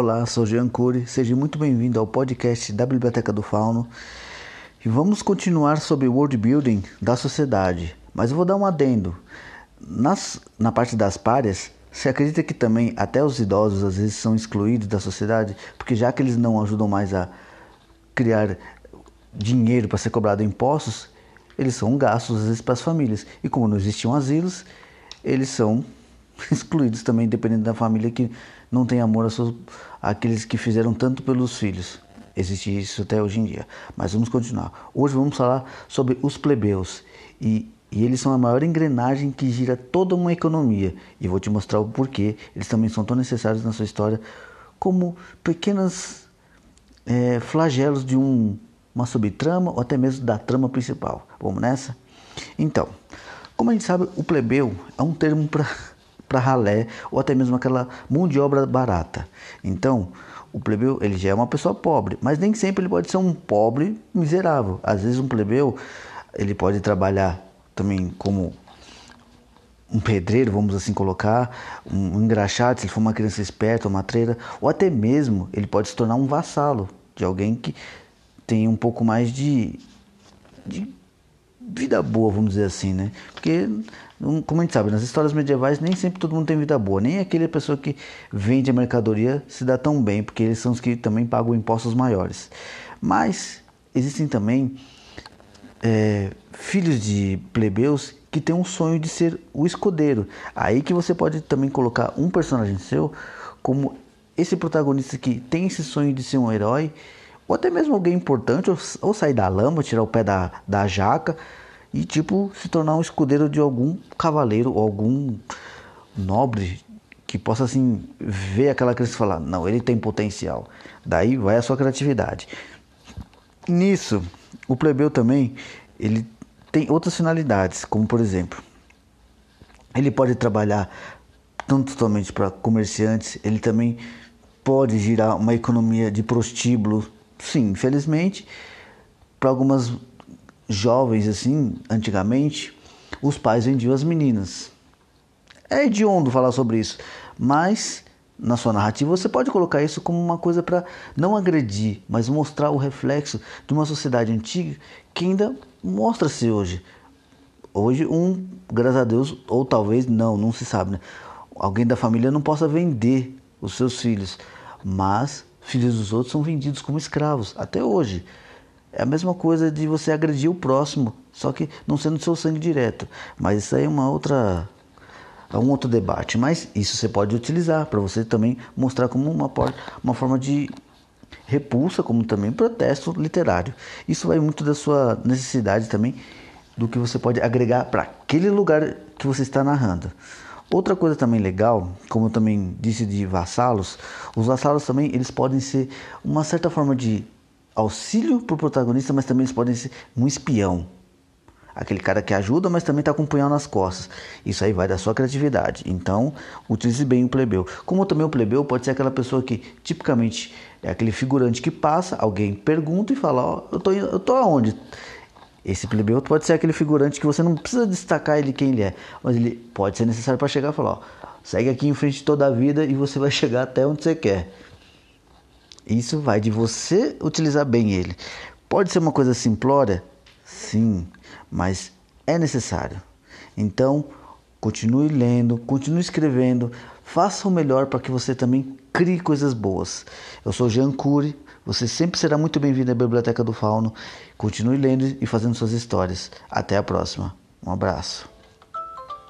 Olá, sou Jean Cury, seja muito bem-vindo ao podcast da Biblioteca do Fauno e vamos continuar sobre o world building da sociedade, mas eu vou dar um adendo. Nas, na parte das párias, você acredita que também até os idosos às vezes são excluídos da sociedade, porque já que eles não ajudam mais a criar dinheiro para ser cobrado impostos, eles são gastos às vezes para as famílias. E como não existiam asilos, eles são excluídos também, dependendo da família que não tem amor a seus, àqueles que fizeram tanto pelos filhos. Existe isso até hoje em dia. Mas vamos continuar. Hoje vamos falar sobre os plebeus. E, e eles são a maior engrenagem que gira toda uma economia. E vou te mostrar o porquê. Eles também são tão necessários na sua história como pequenos é, flagelos de um, uma subtrama ou até mesmo da trama principal. Vamos nessa? Então, como a gente sabe, o plebeu é um termo para para ralé ou até mesmo aquela mão de obra barata. Então, o plebeu ele já é uma pessoa pobre, mas nem sempre ele pode ser um pobre miserável. Às vezes um plebeu ele pode trabalhar também como um pedreiro, vamos assim colocar, um engraxado, se ele for uma criança esperta, uma matreira, ou até mesmo ele pode se tornar um vassalo de alguém que tem um pouco mais de, de vida boa, vamos dizer assim, né? Porque, como a gente sabe, nas histórias medievais nem sempre todo mundo tem vida boa, nem aquela pessoa que vende a mercadoria se dá tão bem, porque eles são os que também pagam impostos maiores. Mas existem também é, filhos de plebeus que têm um sonho de ser o escudeiro. Aí que você pode também colocar um personagem seu como esse protagonista que tem esse sonho de ser um herói ou até mesmo alguém importante, ou, ou sair da lama, tirar o pé da, da jaca e tipo se tornar um escudeiro de algum cavaleiro ou algum nobre que possa assim ver aquela criança e falar, não, ele tem potencial. Daí vai a sua criatividade. Nisso, o plebeu também, ele tem outras finalidades, como por exemplo, ele pode trabalhar tanto somente para comerciantes, ele também pode girar uma economia de prostíbulo sim, infelizmente, para algumas jovens assim, antigamente, os pais vendiam as meninas. É hediondo falar sobre isso, mas na sua narrativa você pode colocar isso como uma coisa para não agredir, mas mostrar o reflexo de uma sociedade antiga que ainda mostra-se hoje. Hoje, um, graças a Deus, ou talvez não, não se sabe, né? Alguém da família não possa vender os seus filhos, mas filhos dos outros são vendidos como escravos, até hoje. É a mesma coisa de você agredir o próximo, só que não sendo seu sangue direto. Mas isso aí é uma outra é um outro debate, mas isso você pode utilizar para você também mostrar como uma, uma forma de repulsa, como também protesto literário. Isso vai muito da sua necessidade também do que você pode agregar para aquele lugar que você está narrando. Outra coisa também legal, como eu também disse de vassalos, os vassalos também eles podem ser uma certa forma de auxílio para o protagonista, mas também eles podem ser um espião. Aquele cara que ajuda, mas também está com punhal nas costas. Isso aí vai da sua criatividade. Então, utilize bem o plebeu. Como também o plebeu pode ser aquela pessoa que, tipicamente, é aquele figurante que passa, alguém pergunta e fala: Ó, oh, eu tô, eu tô aonde? Esse plebeu pode ser aquele figurante que você não precisa destacar ele quem ele é, mas ele pode ser necessário para chegar e falar: ó, segue aqui em frente toda a vida e você vai chegar até onde você quer. Isso vai de você utilizar bem ele. Pode ser uma coisa simplória? Sim, mas é necessário. Então, continue lendo, continue escrevendo, faça o melhor para que você também crie coisas boas. Eu sou Jean Cury você sempre será muito bem-vindo à Biblioteca do Fauno. Continue lendo e fazendo suas histórias. Até a próxima. Um abraço.